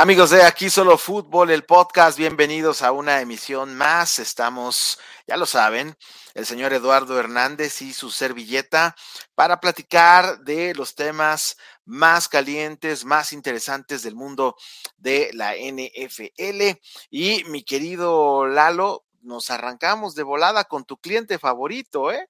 Amigos de Aquí Solo Fútbol, el podcast, bienvenidos a una emisión más. Estamos, ya lo saben, el señor Eduardo Hernández y su servilleta para platicar de los temas más calientes, más interesantes del mundo de la NFL. Y mi querido Lalo, nos arrancamos de volada con tu cliente favorito, ¿eh?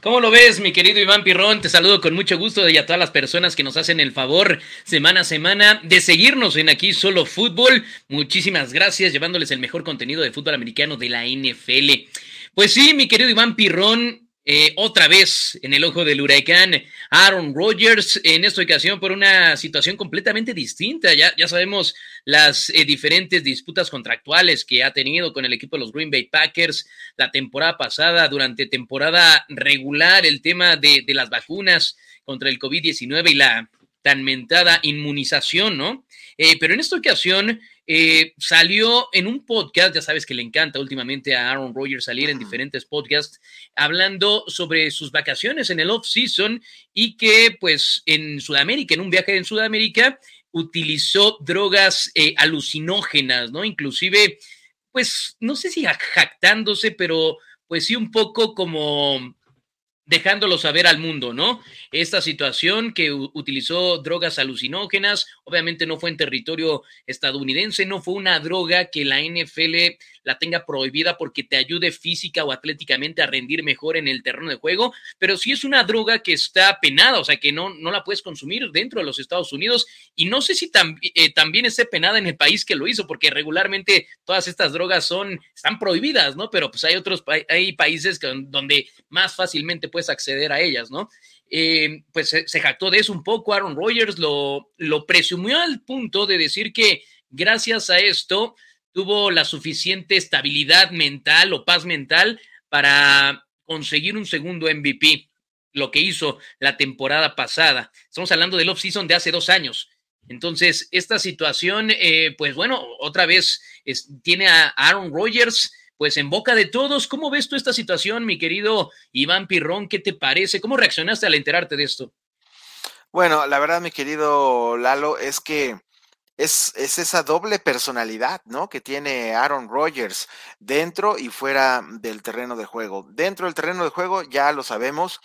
¿Cómo lo ves, mi querido Iván Pirrón? Te saludo con mucho gusto y a todas las personas que nos hacen el favor semana a semana de seguirnos en aquí Solo Fútbol. Muchísimas gracias, llevándoles el mejor contenido de fútbol americano de la NFL. Pues sí, mi querido Iván Pirrón, eh, otra vez en el ojo del huracán, Aaron Rodgers, en esta ocasión por una situación completamente distinta. Ya, ya sabemos las eh, diferentes disputas contractuales que ha tenido con el equipo de los Green Bay Packers la temporada pasada, durante temporada regular, el tema de, de las vacunas contra el COVID-19 y la tan mentada inmunización, ¿no? Eh, pero en esta ocasión eh, salió en un podcast, ya sabes que le encanta últimamente a Aaron Rodgers salir en diferentes podcasts, hablando sobre sus vacaciones en el off-season y que pues en Sudamérica, en un viaje en Sudamérica, utilizó drogas eh, alucinógenas, ¿no? Inclusive, pues no sé si jactándose, pero pues sí un poco como dejándolo saber al mundo, ¿no? Esta situación que utilizó drogas alucinógenas, obviamente no fue en territorio estadounidense, no fue una droga que la NFL la tenga prohibida porque te ayude física o atléticamente a rendir mejor en el terreno de juego, pero sí es una droga que está penada, o sea que no, no la puedes consumir dentro de los Estados Unidos y no sé si eh, también esté penada en el país que lo hizo, porque regularmente todas estas drogas son, están prohibidas, ¿no? Pero pues hay otros, hay países donde más fácilmente puedes acceder a ellas, ¿no? Eh, pues se, jactó de eso un poco, Aaron Rodgers lo, lo presumió al punto de decir que gracias a esto tuvo la suficiente estabilidad mental o paz mental para conseguir un segundo MVP, lo que hizo la temporada pasada. Estamos hablando del off-season de hace dos años. Entonces, esta situación, eh, pues bueno, otra vez tiene a Aaron Rodgers pues en boca de todos. ¿Cómo ves tú esta situación, mi querido Iván Pirrón? ¿Qué te parece? ¿Cómo reaccionaste al enterarte de esto? Bueno, la verdad, mi querido Lalo, es que es, esa doble personalidad, ¿no? Que tiene Aaron Rodgers dentro y fuera del terreno de juego. Dentro del terreno de juego, ya lo sabemos,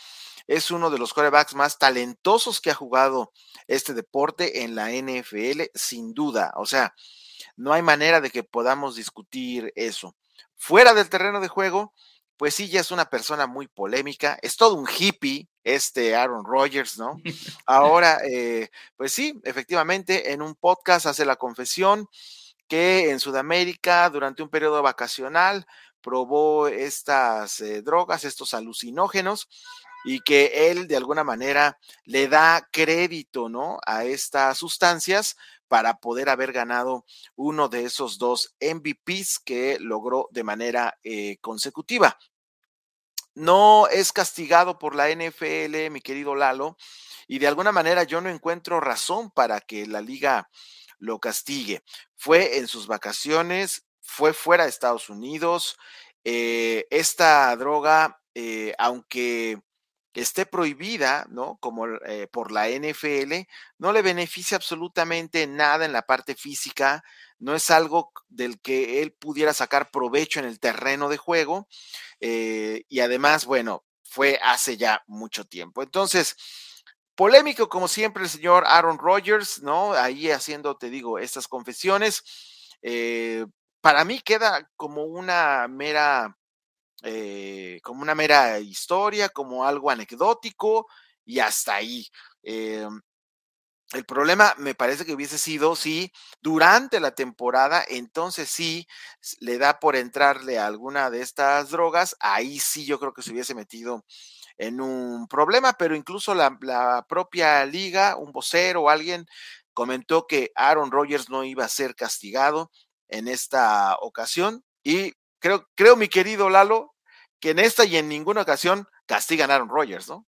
es uno de los quarterbacks más talentosos que ha jugado este deporte en la NFL, sin duda. O sea, no hay manera de que podamos discutir eso. Fuera del terreno de juego, pues sí, ya es una persona muy polémica, es todo un hippie, este Aaron Rodgers, ¿no? Ahora, eh, pues sí, efectivamente, en un podcast hace la confesión que en Sudamérica, durante un periodo vacacional, probó estas eh, drogas, estos alucinógenos, y que él de alguna manera le da crédito, ¿no? A estas sustancias para poder haber ganado uno de esos dos MVPs que logró de manera eh, consecutiva. No es castigado por la NFL, mi querido Lalo, y de alguna manera yo no encuentro razón para que la liga lo castigue. Fue en sus vacaciones, fue fuera de Estados Unidos. Eh, esta droga, eh, aunque esté prohibida, ¿no? Como eh, por la NFL, no le beneficia absolutamente nada en la parte física, no es algo del que él pudiera sacar provecho en el terreno de juego eh, y además, bueno, fue hace ya mucho tiempo. Entonces, polémico como siempre el señor Aaron Rodgers, ¿no? Ahí haciendo, te digo, estas confesiones. Eh, para mí queda como una mera eh, como una mera historia, como algo anecdótico y hasta ahí. Eh, el problema me parece que hubiese sido si durante la temporada, entonces sí le da por entrarle a alguna de estas drogas, ahí sí yo creo que se hubiese metido en un problema, pero incluso la, la propia liga, un vocero o alguien comentó que Aaron Rodgers no iba a ser castigado en esta ocasión y creo, creo, mi querido Lalo, que en esta y en ninguna ocasión castigan a Aaron Rodgers, ¿no?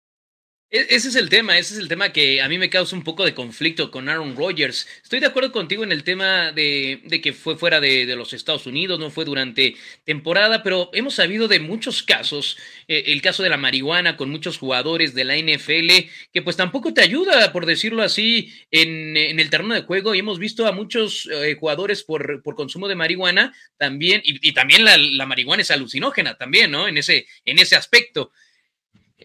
E, ese es el tema, ese es el tema que a mí me causa un poco de conflicto con Aaron Rodgers. Estoy de acuerdo contigo en el tema de, que fue fuera de, los Estados Unidos, no fue durante temporada, pero hemos sabido de muchos casos, eh, el caso de la marihuana con muchos jugadores de la NFL, que pues tampoco te ayuda, por decirlo así, en, el terreno de juego y hemos visto a muchos eh, jugadores por, consumo de marihuana también, y, también la, marihuana es alucinógena también, ¿no? En ese, en ese aspecto.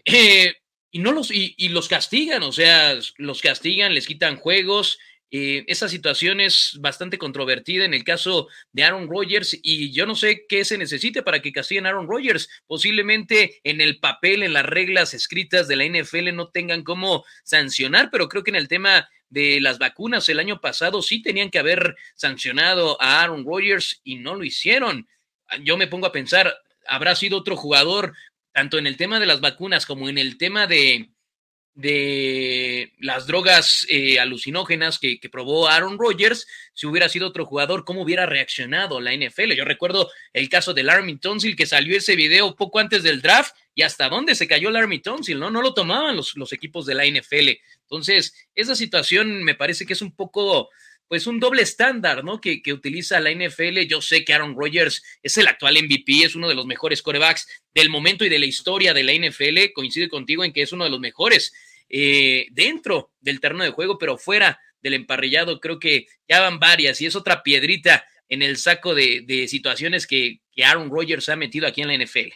Eh, y no los, y, los castigan, o sea, los castigan, les quitan juegos. Eh, esa situación es bastante controvertida en el caso de Aaron Rodgers y yo no sé qué se necesite para que castiguen a Aaron Rodgers. Posiblemente en el papel, en las reglas escritas de la NFL no tengan cómo sancionar, pero creo que en el tema de las vacunas el año pasado sí tenían que haber sancionado a Aaron Rodgers y no lo hicieron. Yo me pongo a pensar, habrá sido otro jugador tanto en el tema de las vacunas como en el tema de, de las drogas eh, alucinógenas que, probó Aaron Rodgers, si hubiera sido otro jugador, ¿cómo hubiera reaccionado la NFL? Yo recuerdo el caso del Army Tonsil, que salió ese video poco antes del draft y hasta dónde se cayó el Army Tonsil, ¿no? No lo tomaban los, los equipos de la NFL. Entonces, esa situación me parece que es un poco pues un doble estándar, ¿no? Que, utiliza la NFL. Yo sé que Aaron Rodgers es el actual MVP, es uno de los mejores corebacks del momento y de la historia de la NFL. Coincide contigo en que es uno de los mejores eh, dentro del terreno de juego, pero fuera del emparrillado, creo que ya van varias y es otra piedrita en el saco de, situaciones que, Aaron Rodgers ha metido aquí en la NFL.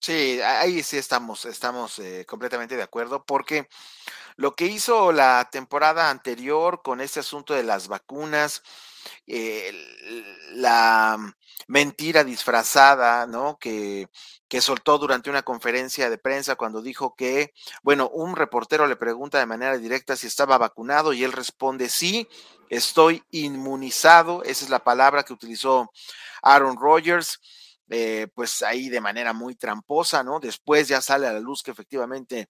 Sí, ahí sí estamos, estamos eh, completamente de acuerdo, porque lo que hizo la temporada anterior con este asunto de las vacunas, eh, la mentira disfrazada, ¿no? Que, que soltó durante una conferencia de prensa cuando dijo que, bueno, un reportero le pregunta de manera directa si estaba vacunado y él responde, sí, estoy inmunizado, esa es la palabra que utilizó Aaron Rodgers. Eh, pues ahí de manera muy tramposa, ¿no? Después ya sale a la luz que efectivamente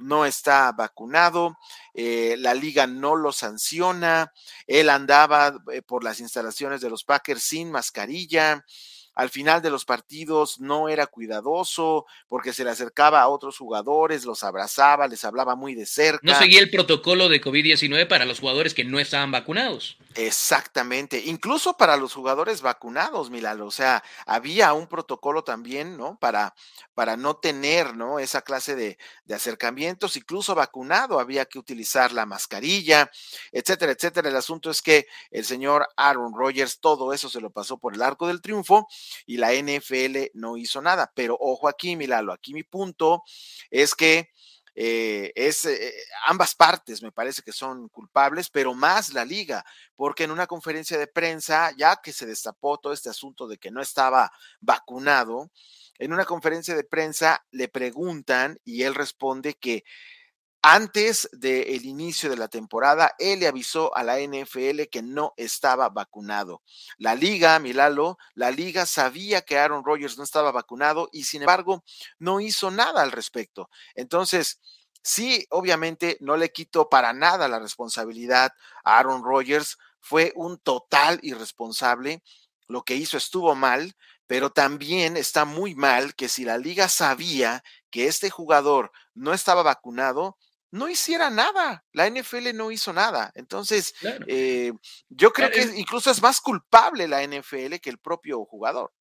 no está vacunado, eh, la liga no lo sanciona, él andaba eh, por las instalaciones de los Packers sin mascarilla, al final de los partidos no era cuidadoso porque se le acercaba a otros jugadores, los abrazaba, les hablaba muy de cerca. No seguía el protocolo de COVID-19 para los jugadores que no estaban vacunados. Exactamente, incluso para los jugadores vacunados, Milalo, o sea, había un protocolo también, ¿no? Para, para no tener, ¿no? Esa clase de, de acercamientos, incluso vacunado había que utilizar la mascarilla, etcétera, etcétera. El asunto es que el señor Aaron Rodgers todo eso se lo pasó por el arco del triunfo y la NFL no hizo nada. Pero ojo aquí, Milalo, aquí mi punto es que eh, es eh, ambas partes me parece que son culpables, pero más la liga, porque en una conferencia de prensa, ya que se destapó todo este asunto de que no estaba vacunado, en una conferencia de prensa le preguntan y él responde que antes del inicio de la temporada, él le avisó a la NFL que no estaba vacunado. La liga, Milalo, la liga sabía que Aaron Rodgers no estaba vacunado y sin embargo no hizo nada al respecto. Entonces, sí, obviamente no le quito para nada la responsabilidad a Aaron Rodgers. Fue un total irresponsable. Lo que hizo estuvo mal, pero también está muy mal que si la liga sabía que este jugador no estaba vacunado, no hiciera nada. La NFL no hizo nada. Entonces, eh, yo creo que incluso es más culpable la NFL que el propio jugador.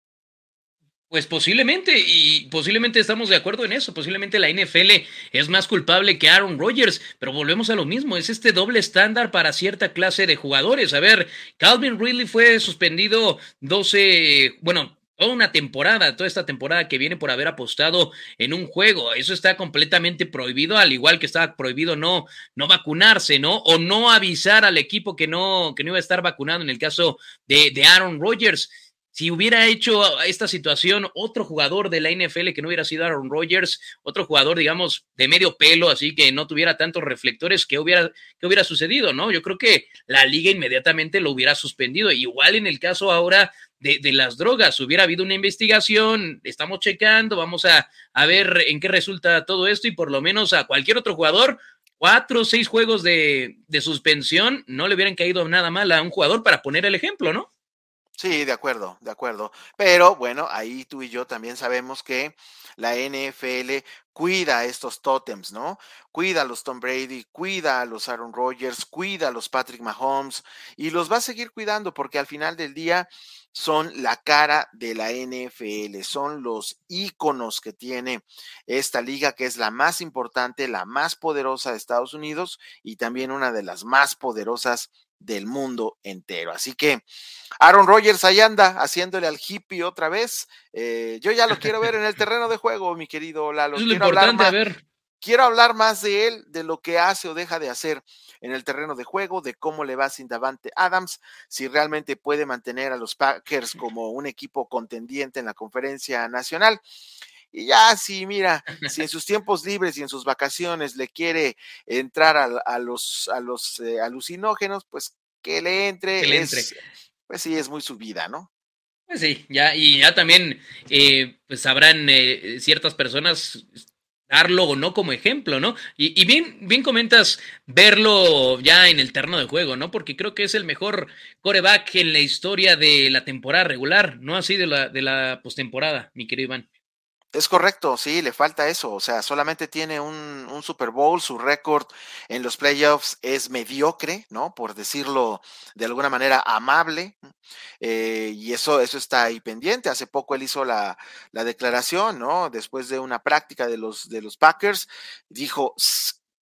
Pues posiblemente, y posiblemente estamos de acuerdo en eso, posiblemente la NFL es más culpable que Aaron Rodgers, pero volvemos a lo mismo, es este doble estándar para cierta clase de jugadores. A ver, Calvin Ridley fue suspendido 12, bueno, toda una temporada, toda esta temporada que viene por haber apostado en un juego. Eso está completamente prohibido, al igual que está prohibido no, no vacunarse, ¿no? O no avisar al equipo que no, que no iba a estar vacunado en el caso de, de Aaron Rodgers. Si hubiera hecho esta situación otro jugador de la NFL que no hubiera sido Aaron Rodgers, otro jugador, digamos, de medio pelo, así que no tuviera tantos reflectores, ¿qué hubiera, qué hubiera sucedido? ¿No? Yo creo que la liga inmediatamente lo hubiera suspendido. Igual en el caso ahora de, las drogas. Hubiera habido una investigación, estamos checando, vamos a, a, ver en qué resulta todo esto y por lo menos a cualquier otro jugador, cuatro o seis juegos de, de suspensión, no le hubieran caído nada mal a un jugador para poner el ejemplo, ¿no? Sí, de acuerdo, de acuerdo. Pero bueno, ahí tú y yo también sabemos que la NFL cuida estos tótems, ¿no? Cuida a los Tom Brady, cuida a los Aaron Rodgers, cuida a los Patrick Mahomes y los va a seguir cuidando porque al final del día son la cara de la NFL, son los íconos que tiene esta liga que es la más importante, la más poderosa de Estados Unidos y también una de las más poderosas del mundo entero. Así que Aaron Rodgers ahí anda haciéndole al hippie otra vez. Eh, yo ya lo quiero ver en el terreno de juego, mi querido Lalo. Es lo quiero importante, hablar más, ver. Quiero hablar más de él, de lo que hace o deja de hacer en el terreno de juego, de cómo le va sin Davante Adams, si realmente puede mantener a los Packers como un equipo contendiente en la conferencia nacional. Y ya, si mira, si en sus tiempos libres y en sus vacaciones le quiere entrar a, los, a los eh, alucinógenos, pues que le entre. Que le entre. pues sí, es muy su vida, ¿no? Pues sí, ya, y ya también, eh, pues sabrán eh, ciertas personas darlo o no como ejemplo, ¿no? Y, y, bien, bien comentas verlo ya en el terreno de juego, ¿no? Porque creo que es el mejor coreback en la historia de la temporada regular, no así de la, de la postemporada, mi querido Iván. Es correcto, sí, le falta eso. O sea, solamente tiene un, un Super Bowl, su récord en los playoffs es mediocre, ¿no? Por decirlo de alguna manera amable. Eh, y eso, eso está ahí pendiente. Hace poco él hizo la, la declaración, ¿no? Después de una práctica de los, de los Packers, dijo,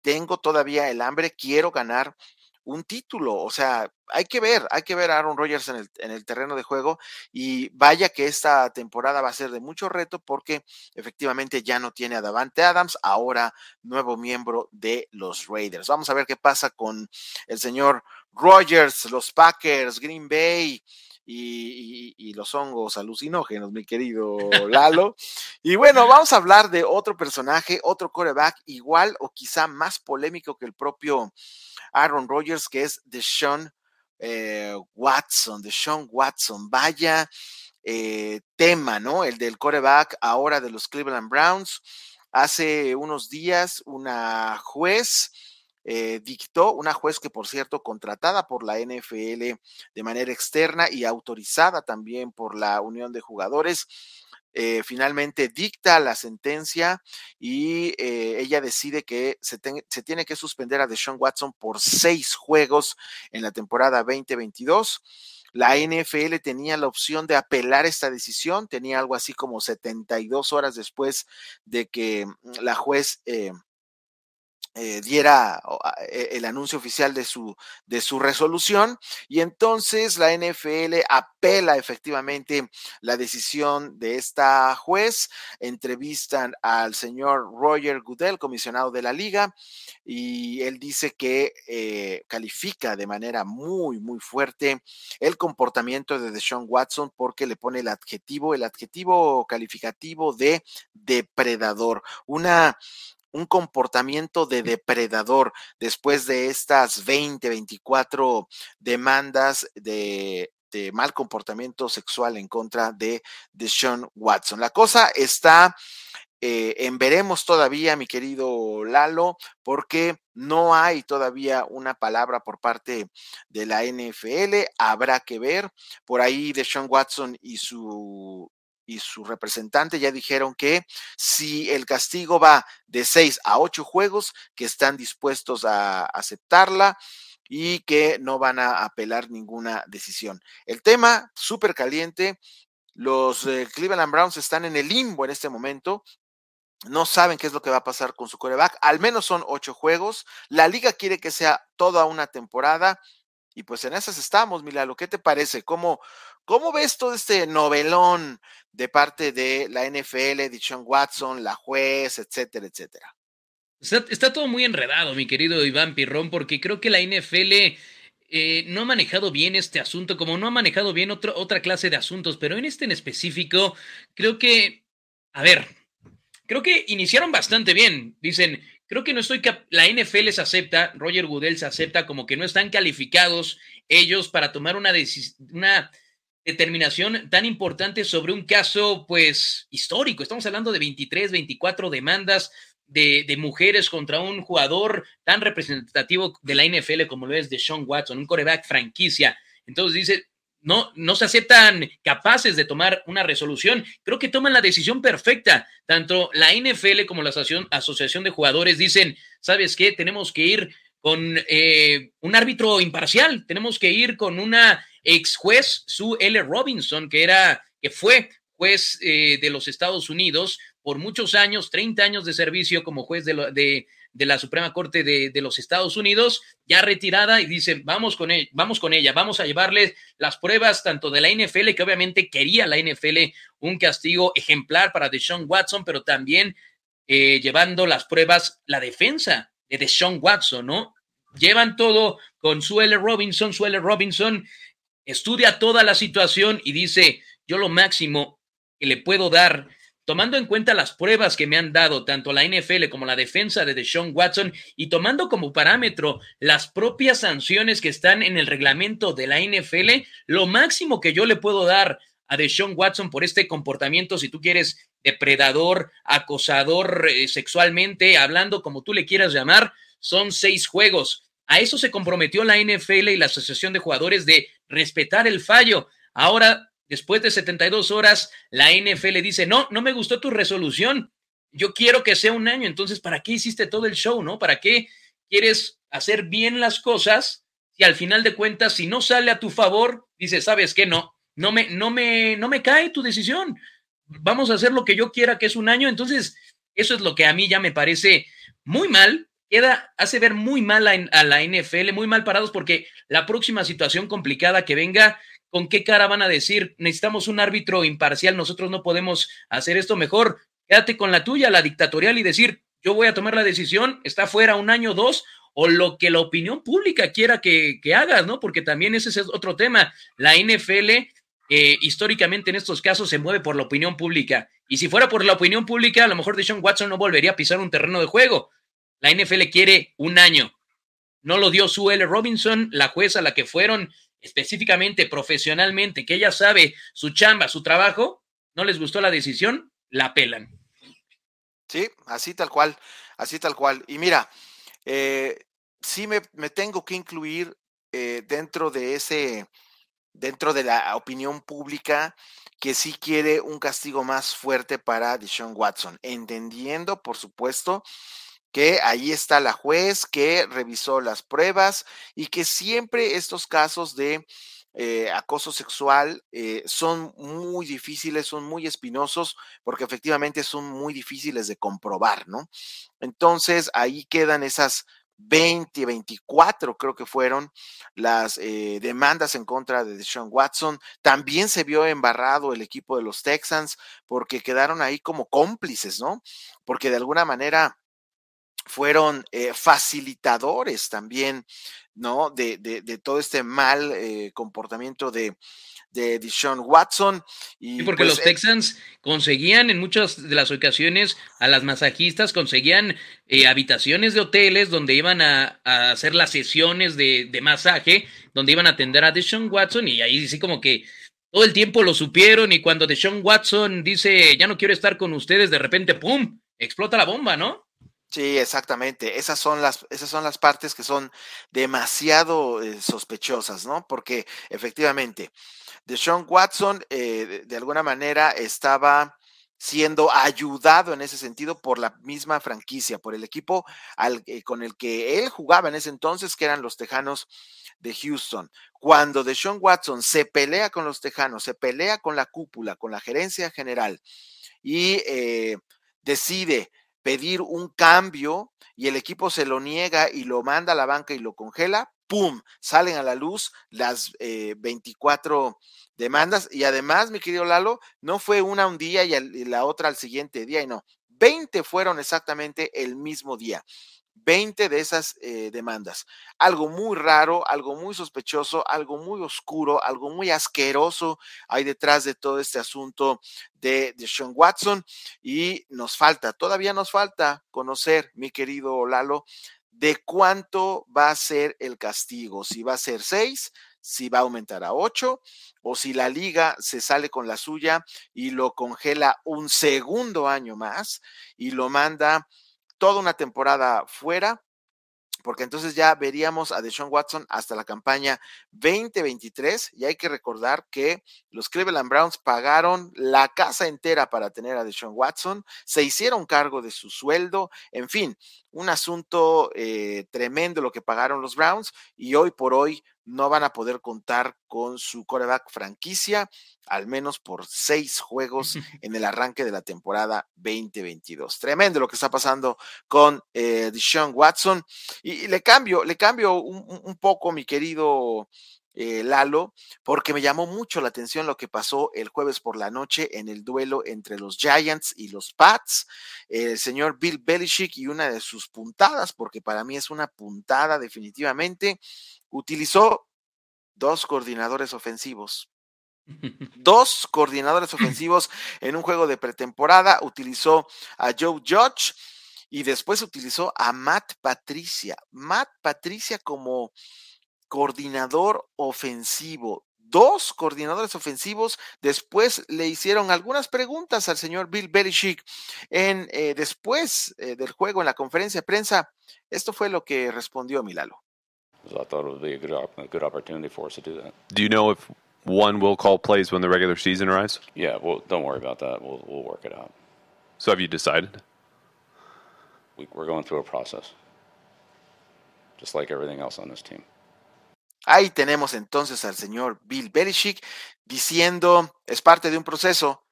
tengo todavía el hambre, quiero ganar un título. O sea, hay que ver, hay que ver a Aaron Rodgers en el, en el, terreno de juego y vaya que esta temporada va a ser de mucho reto porque efectivamente ya no tiene a Davante Adams, ahora nuevo miembro de los Raiders. Vamos a ver qué pasa con el señor Rodgers, los Packers, Green Bay. Y, y, y, los hongos alucinógenos, mi querido Lalo. y bueno, vamos a hablar de otro personaje, otro coreback igual o quizá más polémico que el propio Aaron Rodgers, que es Deshaun eh, Watson, Deshaun Watson. Vaya eh, tema, ¿no? El del coreback ahora de los Cleveland Browns. Hace unos días una juez eh, dictó, una juez que por cierto contratada por la NFL de manera externa y autorizada también por la Unión de Jugadores, eh, finalmente dicta la sentencia y eh, ella decide que se, se, tiene que suspender a Deshaun Watson por seis juegos en la temporada 2022. La NFL tenía la opción de apelar esta decisión, tenía algo así como 72 horas después de que mm, la juez eh, eh, diera e, el anuncio oficial de su, de su resolución y entonces la NFL apela efectivamente la decisión de esta juez, entrevistan al señor Roger Goodell, comisionado de la liga, y él dice que eh, califica de manera muy, muy fuerte el comportamiento de Deshaun Watson porque le pone el adjetivo, el adjetivo calificativo de depredador, una un comportamiento de depredador después de estas 20, 24 demandas de, de mal comportamiento sexual en contra de, de Sean Watson. La cosa está eh, en veremos todavía, mi querido Lalo, porque no hay todavía una palabra por parte de la NFL. Habrá que ver. Por ahí de Sean Watson y su y su representante ya dijeron que si el castigo va de seis a ocho juegos, que están dispuestos a aceptarla y que no van a apelar ninguna decisión. El tema súper caliente. Los eh, Cleveland Browns están en el limbo en este momento. No saben qué es lo que va a pasar con su coreback. Al menos son ocho juegos. La liga quiere que sea toda una temporada. Y pues en esas estamos, Milalo. ¿Qué te parece? ¿Cómo, ¿Cómo ves todo este novelón de parte de la NFL, Sean Watson, la juez, etcétera, etcétera? Está, todo muy enredado, mi querido Iván Pirrón, porque creo que la NFL eh, no ha manejado bien este asunto, como no ha manejado bien otra clase de asuntos, pero en este en específico, creo que, a ver, creo que iniciaron bastante bien. Dicen, creo que no estoy, la NFL se acepta, Roger Goodell se acepta como que no están calificados ellos para tomar una decisión, determinación tan importante sobre un caso, pues, histórico. Estamos hablando de 23, 24 demandas de, mujeres contra un jugador tan representativo de la NFL como lo es de Sean Watson, un coreback franquicia. Entonces dice, no, no se aceptan capaces de tomar una resolución. Creo que toman la decisión perfecta. Tanto la NFL como la Asociación, de Jugadores dicen, ¿sabes qué? Tenemos que ir con eh, un árbitro imparcial, tenemos que ir con una ex juez, Sue L. Robinson, que era, que fue juez eh, de los Estados Unidos por muchos años, 30 años de servicio como juez de, la Suprema Corte de, los Estados Unidos, ya retirada, y dice, vamos con, ella, vamos con ella, vamos a llevarle las pruebas tanto de la NFL, que obviamente quería la NFL un castigo ejemplar para Deshaun Watson, pero también eh, llevando las pruebas, la defensa de Deshaun Watson, ¿no? Llevan todo con Suele Robinson, Suele Robinson estudia toda la situación y dice, yo lo máximo que le puedo dar tomando en cuenta las pruebas que me han dado tanto la NFL como la defensa de Deshaun Watson y tomando como parámetro las propias sanciones que están en el reglamento de la NFL, lo máximo que yo le puedo dar a Deshaun Watson por este comportamiento, si tú quieres, depredador, acosador eh, sexualmente, hablando como tú le quieras llamar, son seis juegos. A eso se comprometió la NFL y la Asociación de Jugadores de respetar el fallo. Ahora Después de 72 horas, la NFL dice, no, no me gustó tu resolución. Yo quiero que sea un año. Entonces, ¿para qué hiciste todo el show, no? ¿Para qué quieres hacer bien las cosas si al final de cuentas, si no sale a tu favor, dices, ¿sabes qué? No, no me, no me, no me cae tu decisión. Vamos a hacer lo que yo quiera, que es un año. Entonces, eso es lo que a mí ya me parece muy mal. Queda, hace ver muy mal a, a la NFL, muy mal parados, porque la próxima situación complicada que venga, ¿con qué cara van a decir, necesitamos un árbitro imparcial, nosotros no podemos hacer esto mejor? Quédate con la tuya, la dictatorial, y decir, yo voy a tomar la decisión, está fuera un año, dos, o lo que la opinión pública quiera que, hagas, ¿no? Porque también ese es otro tema. La NFL eh, históricamente en estos casos se mueve por la opinión pública. Y si fuera por la opinión pública, a lo mejor Deshaun Watson no volvería a pisar un terreno de juego. La NFL quiere un año. No lo dio Sue L. Robinson, la jueza a la que fueron específicamente, profesionalmente, que ella sabe su chamba, su trabajo, no les gustó la decisión, la pelan. Sí, así tal cual, así tal cual. Y mira, eh, sí me, tengo que incluir eh, dentro de ese, dentro de la opinión pública que sí quiere un castigo más fuerte para Deshaun Watson, entendiendo, por supuesto, que ahí está la juez que revisó las pruebas y que siempre estos casos de eh, acoso sexual eh, son muy difíciles, son muy espinosos, porque efectivamente son muy difíciles de comprobar, ¿no? Entonces ahí quedan esas 20, 24 creo que fueron las eh, demandas en contra de Deshaun Watson. También se vio embarrado el equipo de los Texans porque quedaron ahí como cómplices, ¿no? Porque de alguna manera fueron eh, facilitadores también, ¿no? De, de, todo este mal eh, comportamiento de, de Deshaun Watson. Y porque pues, los eh Texans conseguían en muchas de las ocasiones a las masajistas, conseguían habitaciones de hoteles donde iban a, hacer las sesiones de, de, masaje, donde iban a atender a Deshaun Watson y ahí sí como que todo el tiempo lo supieron y cuando Deshaun Watson dice ya no quiero estar con ustedes, de repente, ¡pum! explota la bomba, ¿no? Sí, exactamente. Esas son las, esas son las partes que son demasiado eh, sospechosas, ¿no? Porque efectivamente, Deshaun Watson eh, de, alguna manera estaba siendo ayudado en ese sentido por la misma franquicia, por el equipo eh, con el que él jugaba en ese entonces, que eran los Tejanos de Houston. Cuando Deshaun Watson se pelea con los Tejanos, se pelea con la cúpula, con la gerencia general y decide pedir un cambio y el equipo se lo niega y lo manda a la banca y lo congela, ¡pum! Salen a la luz las 24 eh, demandas y además, mi querido Lalo, no fue una un día y, la otra al siguiente día y no, 20 fueron exactamente el mismo día. 20 de esas eh, demandas. Algo muy raro, algo muy sospechoso, algo muy oscuro, algo muy asqueroso hay detrás de todo este asunto de, Sean Watson y nos falta, todavía nos falta conocer, mi querido Lalo, de cuánto va a ser el castigo, si va a ser seis, si va a aumentar a ocho o si la liga se sale con la suya y lo congela un segundo año más y lo manda toda una temporada fuera porque entonces ya veríamos a Deshaun Watson hasta la campaña 2023 y hay que recordar que los Cleveland Browns pagaron la casa entera para tener a Deshaun Watson, se hicieron cargo de su sueldo, en fin, un asunto eh, tremendo lo que pagaron los Browns y hoy por hoy no van a poder contar con su coreback franquicia, al menos por seis juegos en el arranque de la temporada 2022. Tremendo lo que está pasando con eh, Deshaun Watson. Y, le cambio, le cambio un, poco, mi querido eh, Lalo, porque me llamó mucho la atención lo que pasó el jueves por la noche en el duelo entre los Giants y los Pats. El señor Bill Belichick y una de sus puntadas, porque para mí es una puntada definitivamente utilizó dos coordinadores ofensivos. Dos coordinadores ofensivos en un juego de pretemporada. Utilizó a Joe Judge y después utilizó a Matt Patricia. Matt Patricia como coordinador ofensivo. Dos coordinadores ofensivos. Después le hicieron algunas preguntas al señor Bill Belichick en, eh, después eh, del juego en la conferencia de prensa. Esto fue lo que respondió Milalo. So I thought it would be a good, a good opportunity for us to do that. Do you know if one will call plays when the regular season arrives? Yeah, well, don't worry about that. We'll, we'll work it out. So have you decided? We, we're going through a process, just like everything else on this team. Ahí tenemos entonces al señor Bill Belichick diciendo, es parte de un proceso,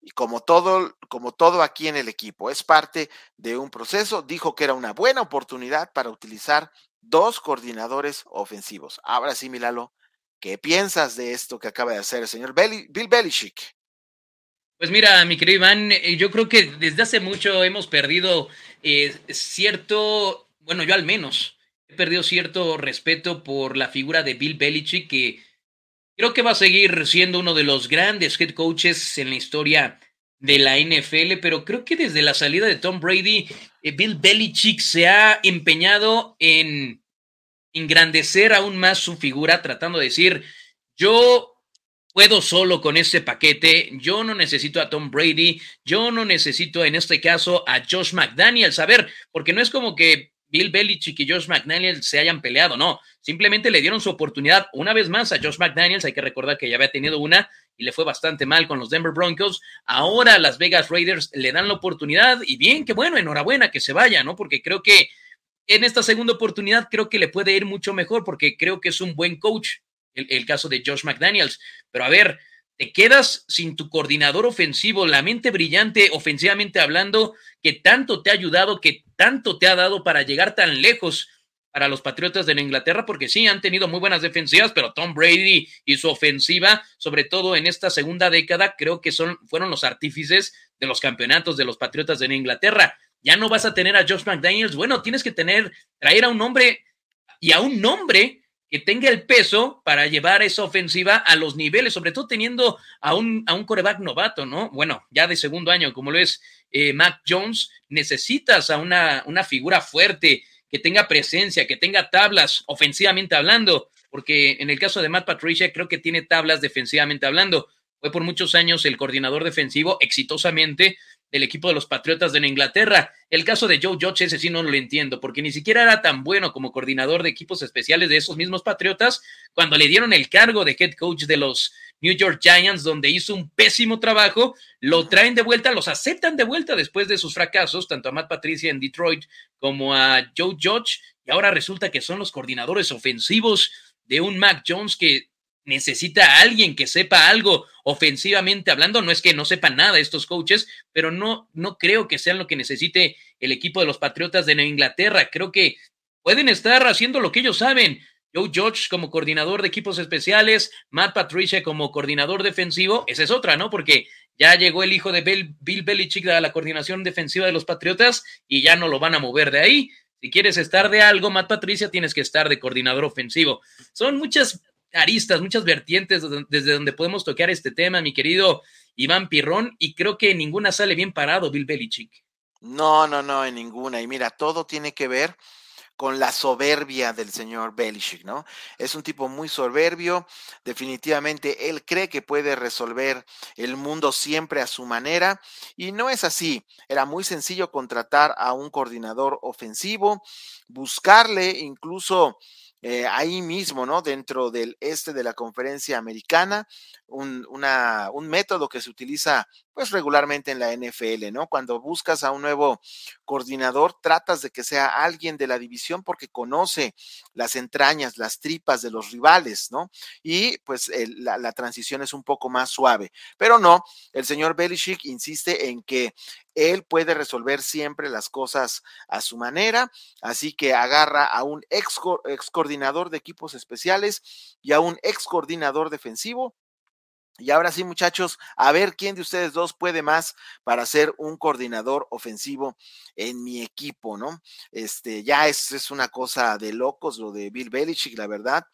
y como todo, como todo aquí en el equipo, es parte de un proceso, dijo que era una buena oportunidad para utilizar dos coordinadores ofensivos. Ahora sí, Milalo, ¿qué piensas de esto que acaba de hacer el señor Bill Belichick? Pues mira, mi querido Iván, eh, yo creo que desde hace mucho hemos perdido eh, cierto, bueno, yo al menos he perdido cierto respeto por la figura de Bill Belichick, que creo que va a seguir siendo uno de los grandes head coaches en la historia de la NFL, pero creo que desde la salida de Tom Brady, eh, Bill Belichick se ha empeñado en engrandecer aún más su figura, tratando de decir, yo puedo solo con este paquete, yo no necesito a Tom Brady, yo no necesito en este caso a Josh McDaniels, a ver, porque no es como que Bill Belichick y Josh McDaniels se hayan peleado, no, simplemente le dieron su oportunidad una vez más a Josh McDaniels, hay que recordar que ya había tenido una y le fue bastante mal con los Denver Broncos. Ahora las Vegas Raiders le dan la oportunidad y bien, que bueno, enhorabuena que se vaya, ¿no? Porque creo que en esta segunda oportunidad creo que le puede ir mucho mejor porque creo que es un buen coach, el, caso de Josh McDaniels. Pero a ver, te quedas sin tu coordinador ofensivo, la mente brillante ofensivamente hablando, que tanto te ha ayudado, que tanto te ha dado para llegar tan lejos para los Patriotas de Inglaterra, porque sí, han tenido muy buenas defensivas, pero Tom Brady y su ofensiva, sobre todo en esta segunda década, creo que son, fueron los artífices de los campeonatos de los Patriotas de Inglaterra. Ya no vas a tener a Josh McDaniels, bueno, tienes que tener, traer a un hombre y a un nombre que tenga el peso para llevar esa ofensiva a los niveles, sobre todo teniendo a un, a un coreback novato, ¿no? Bueno, ya de segundo año, como lo es eh, Mac Jones, necesitas a una, una figura fuerte que tenga presencia, que tenga tablas ofensivamente hablando, porque en el caso de Matt Patricia creo que tiene tablas defensivamente hablando. Fue por muchos años el coordinador defensivo exitosamente del equipo de los Patriotas de Inglaterra. El caso de Joe Judge, ese sí no lo entiendo, porque ni siquiera era tan bueno como coordinador de equipos especiales de esos mismos Patriotas cuando le dieron el cargo de head coach de los New York Giants, donde hizo un pésimo trabajo, lo traen de vuelta, los aceptan de vuelta después de sus fracasos, tanto a Matt Patricia en Detroit como a Joe Judge, y ahora resulta que son los coordinadores ofensivos de un Mac Jones que necesita a alguien que sepa algo ofensivamente hablando. No es que no sepan nada estos coaches, pero no, no creo que sean lo que necesite el equipo de los Patriotas de Inglaterra. Creo que pueden estar haciendo lo que ellos saben. Joe George como coordinador de equipos especiales, Matt Patricia como coordinador defensivo, esa es otra, ¿no? Porque ya llegó el hijo de Bill, Bill Belichick a la coordinación defensiva de los Patriotas y ya no lo van a mover de ahí. Si quieres estar de algo, Matt Patricia, tienes que estar de coordinador ofensivo. Son muchas aristas, muchas vertientes desde donde podemos tocar este tema, mi querido Iván Pirrón, y creo que ninguna sale bien parado, Bill Belichick. No, no, no, en ninguna. Y mira, todo tiene que ver con la soberbia del señor Belichick, ¿no? Es un tipo muy soberbio, definitivamente él cree que puede resolver el mundo siempre a su manera y no es así. Era muy sencillo contratar a un coordinador ofensivo, buscarle incluso eh, ahí mismo, ¿no? Dentro del este de la conferencia americana, un, método que se utiliza pues regularmente en la NFL, ¿no? Cuando buscas a un nuevo coordinador, tratas de que sea alguien de la división porque conoce las entrañas, las tripas de los rivales, ¿no? Y pues la, la, transición es un poco más suave. Pero no, el señor Belichick insiste en que él puede resolver siempre las cosas a su manera, así que agarra a un ex, ex coordinador de equipos especiales y a un ex coordinador defensivo y ahora sí, muchachos, a ver quién de ustedes dos puede más para ser un coordinador ofensivo en mi equipo, ¿no? Este, ya es, es una cosa de locos lo de Bill Belichick, la verdad.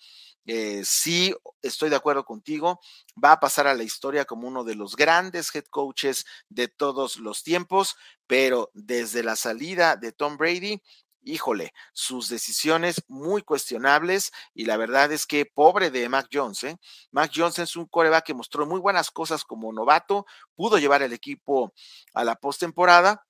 Eh, sí, estoy de acuerdo contigo, va a pasar a la historia como uno de los grandes head coaches de todos los tiempos, pero desde la salida de Tom Brady, híjole, sus decisiones muy cuestionables y la verdad es que pobre de Mac Jones, ¿eh? Mac Jones es un coreback que mostró muy buenas cosas como novato, pudo llevar el equipo a la postemporada,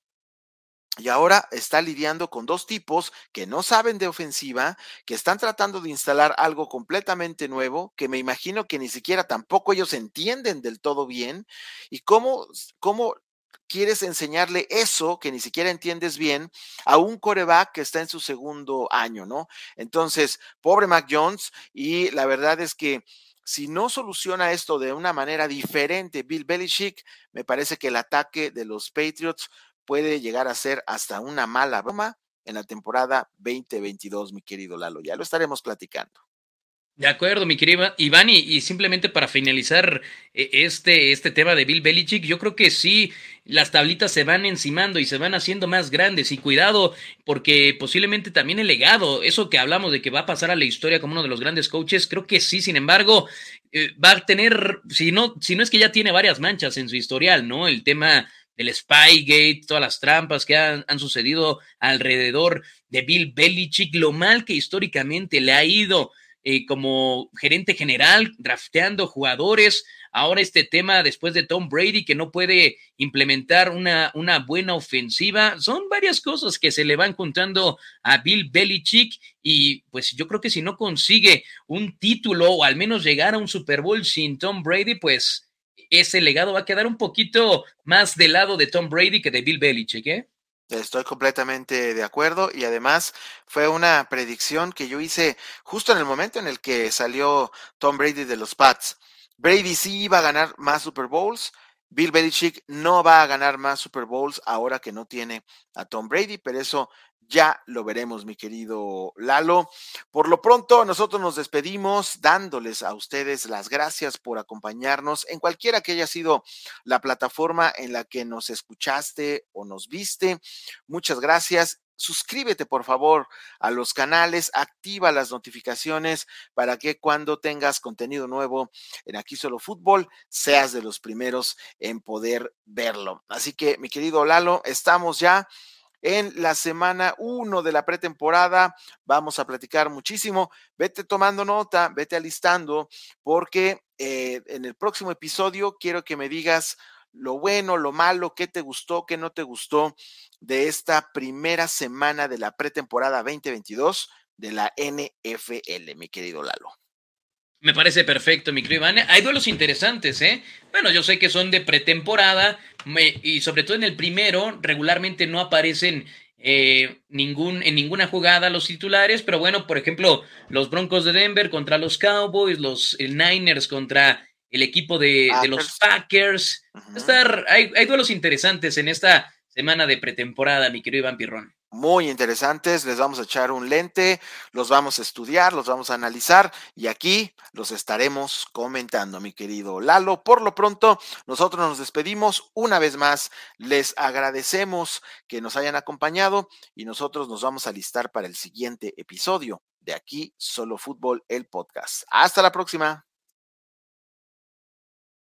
y ahora está lidiando con dos tipos que no saben de ofensiva, que están tratando de instalar algo completamente nuevo, que me imagino que ni siquiera tampoco ellos entienden del todo bien. Y cómo, cómo quieres enseñarle eso que ni siquiera entiendes bien a un coreback que está en su segundo año, ¿no? Entonces, pobre Mac Jones, y la verdad es que si no soluciona esto de una manera diferente Bill Belichick, me parece que el ataque de los Patriots puede llegar a ser hasta una mala broma en la temporada 2022, mi querido Lalo. Ya lo estaremos platicando. De acuerdo, mi querido Iván, y, simplemente para finalizar eh, este, este tema de Bill Belichick, yo creo que sí, las tablitas se van encimando y se van haciendo más grandes, y cuidado, porque posiblemente también el legado, eso que hablamos de que va a pasar a la historia como uno de los grandes coaches, creo que sí, sin embargo, eh, va a tener, si no, si no es que ya tiene varias manchas en su historial, ¿no? El tema del Spygate, todas las trampas que han, han sucedido alrededor de Bill Belichick, lo mal que históricamente le ha ido eh, como gerente general, drafteando jugadores. Ahora este tema después de Tom Brady que no puede implementar una, una buena ofensiva. Son varias cosas que se le van contando a Bill Belichick y pues yo creo que si no consigue un título o al menos llegar a un Super Bowl sin Tom Brady, pues ese legado va a quedar un poquito más del lado de Tom Brady que de Bill Belichick, ¿eh? Estoy completamente de acuerdo y además fue una predicción que yo hice justo en el momento en el que salió Tom Brady de los Pats. Brady sí iba a ganar más Super Bowls. Bill Belichick no va a ganar más Super Bowls ahora que no tiene a Tom Brady, pero eso ya lo veremos, mi querido Lalo. Por lo pronto, nosotros nos despedimos dándoles a ustedes las gracias por acompañarnos en cualquiera que haya sido la plataforma en la que nos escuchaste o nos viste. Muchas gracias suscríbete por favor a los canales, activa las notificaciones para que cuando tengas contenido nuevo en Aquí Solo Fútbol seas de los primeros en poder verlo. Así que mi querido Lalo, estamos ya en la semana 1 de la pretemporada. Vamos a platicar muchísimo. Vete tomando nota, vete alistando, porque eh, en el próximo episodio quiero que me digas lo bueno, lo malo, qué te gustó, qué no te gustó de esta primera semana de la pretemporada 2022 de la NFL, mi querido Lalo. Me parece perfecto, mi querido Iván. Hay duelos interesantes, ¿eh? Bueno, yo sé que son de pretemporada y sobre todo en el primero regularmente no aparecen eh, ningún, en ninguna jugada los titulares, pero bueno, por ejemplo, los Broncos de Denver contra los Cowboys, los Niners contra el equipo de, los Packers. Estar, hay, hay duelos interesantes en esta semana de pretemporada, mi querido Iván Pirrón muy interesantes. Les vamos a echar un lente, los vamos a estudiar, los vamos a analizar y aquí los estaremos comentando, mi querido Lalo. Por lo pronto, nosotros nos despedimos una vez más. Les agradecemos que nos hayan acompañado y nosotros nos vamos a listar para el siguiente episodio de aquí Solo Fútbol, el podcast. Hasta la próxima.